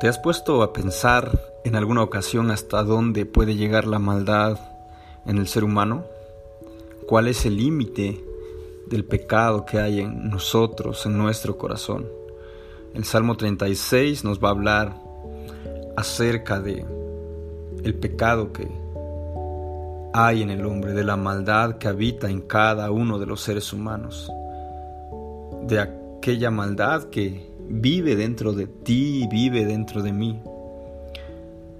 ¿Te has puesto a pensar en alguna ocasión hasta dónde puede llegar la maldad en el ser humano? ¿Cuál es el límite del pecado que hay en nosotros, en nuestro corazón? El Salmo 36 nos va a hablar acerca de el pecado que hay en el hombre, de la maldad que habita en cada uno de los seres humanos, de aquella maldad que vive dentro de ti y vive dentro de mí.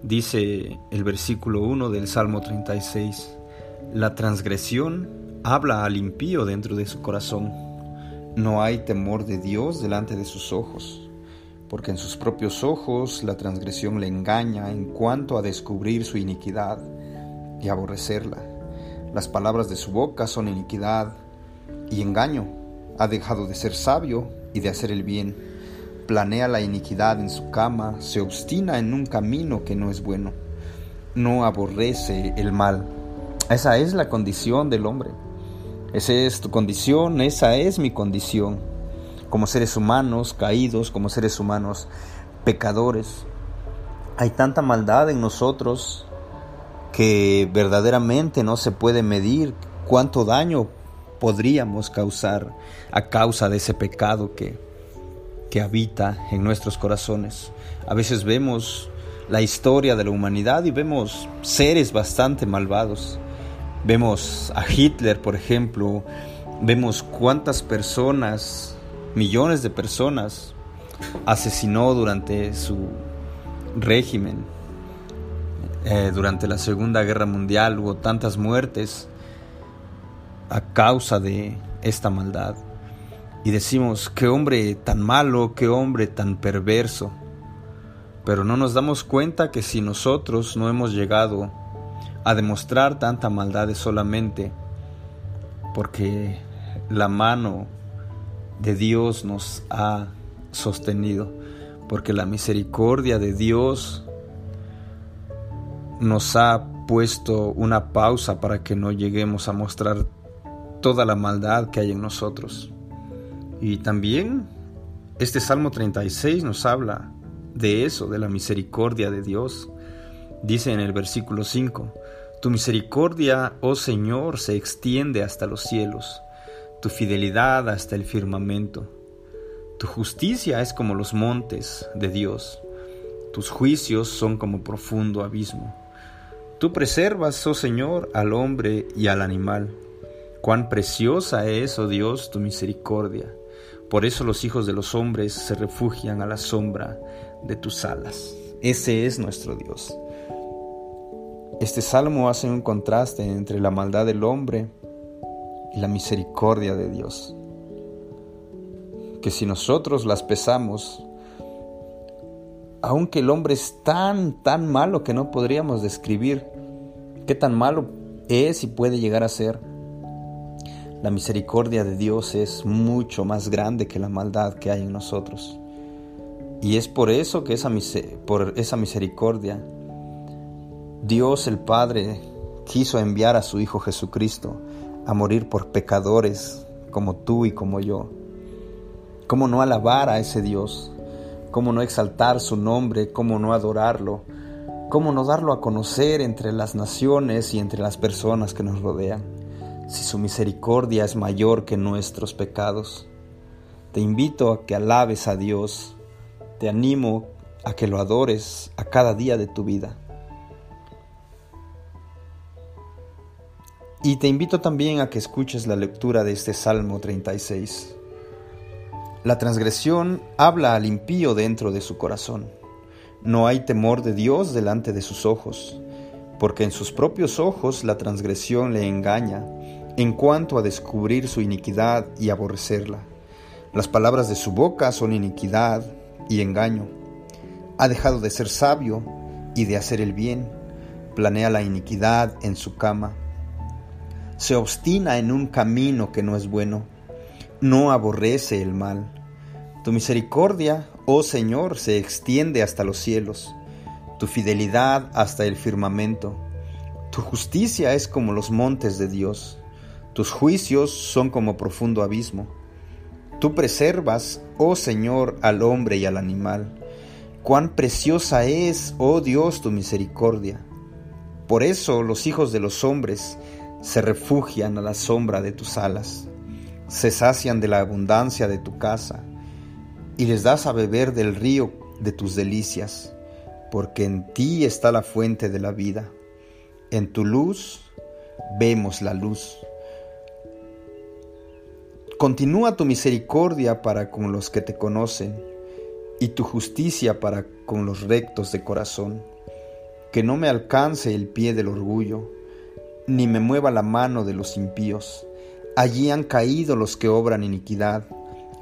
Dice el versículo 1 del Salmo 36, la transgresión habla al impío dentro de su corazón. No hay temor de Dios delante de sus ojos, porque en sus propios ojos la transgresión le engaña en cuanto a descubrir su iniquidad y aborrecerla. Las palabras de su boca son iniquidad y engaño. Ha dejado de ser sabio y de hacer el bien planea la iniquidad en su cama, se obstina en un camino que no es bueno, no aborrece el mal. Esa es la condición del hombre. Esa es tu condición, esa es mi condición. Como seres humanos caídos, como seres humanos pecadores. Hay tanta maldad en nosotros que verdaderamente no se puede medir cuánto daño podríamos causar a causa de ese pecado que que habita en nuestros corazones. A veces vemos la historia de la humanidad y vemos seres bastante malvados. Vemos a Hitler, por ejemplo, vemos cuántas personas, millones de personas, asesinó durante su régimen. Eh, durante la Segunda Guerra Mundial hubo tantas muertes a causa de esta maldad y decimos, qué hombre tan malo, qué hombre tan perverso. Pero no nos damos cuenta que si nosotros no hemos llegado a demostrar tanta maldad es solamente porque la mano de Dios nos ha sostenido, porque la misericordia de Dios nos ha puesto una pausa para que no lleguemos a mostrar toda la maldad que hay en nosotros. Y también este Salmo 36 nos habla de eso, de la misericordia de Dios. Dice en el versículo 5, Tu misericordia, oh Señor, se extiende hasta los cielos, tu fidelidad hasta el firmamento. Tu justicia es como los montes de Dios, tus juicios son como profundo abismo. Tú preservas, oh Señor, al hombre y al animal. Cuán preciosa es, oh Dios, tu misericordia. Por eso los hijos de los hombres se refugian a la sombra de tus alas. Ese es nuestro Dios. Este salmo hace un contraste entre la maldad del hombre y la misericordia de Dios. Que si nosotros las pesamos, aunque el hombre es tan, tan malo que no podríamos describir qué tan malo es y puede llegar a ser, la misericordia de Dios es mucho más grande que la maldad que hay en nosotros. Y es por eso que esa, por esa misericordia Dios el Padre quiso enviar a su Hijo Jesucristo a morir por pecadores como tú y como yo. ¿Cómo no alabar a ese Dios? ¿Cómo no exaltar su nombre? ¿Cómo no adorarlo? ¿Cómo no darlo a conocer entre las naciones y entre las personas que nos rodean? Si su misericordia es mayor que nuestros pecados. Te invito a que alabes a Dios, te animo a que lo adores a cada día de tu vida. Y te invito también a que escuches la lectura de este Salmo 36. La transgresión habla al impío dentro de su corazón. No hay temor de Dios delante de sus ojos, porque en sus propios ojos la transgresión le engaña en cuanto a descubrir su iniquidad y aborrecerla. Las palabras de su boca son iniquidad y engaño. Ha dejado de ser sabio y de hacer el bien. Planea la iniquidad en su cama. Se obstina en un camino que no es bueno. No aborrece el mal. Tu misericordia, oh Señor, se extiende hasta los cielos, tu fidelidad hasta el firmamento. Tu justicia es como los montes de Dios. Tus juicios son como profundo abismo. Tú preservas, oh Señor, al hombre y al animal. cuán preciosa es, oh Dios, tu misericordia. Por eso los hijos de los hombres se refugian a la sombra de tus alas, se sacian de la abundancia de tu casa, y les das a beber del río de tus delicias, porque en ti está la fuente de la vida. En tu luz vemos la luz. Continúa tu misericordia para con los que te conocen y tu justicia para con los rectos de corazón. Que no me alcance el pie del orgullo, ni me mueva la mano de los impíos. Allí han caído los que obran iniquidad,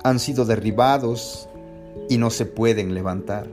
han sido derribados y no se pueden levantar.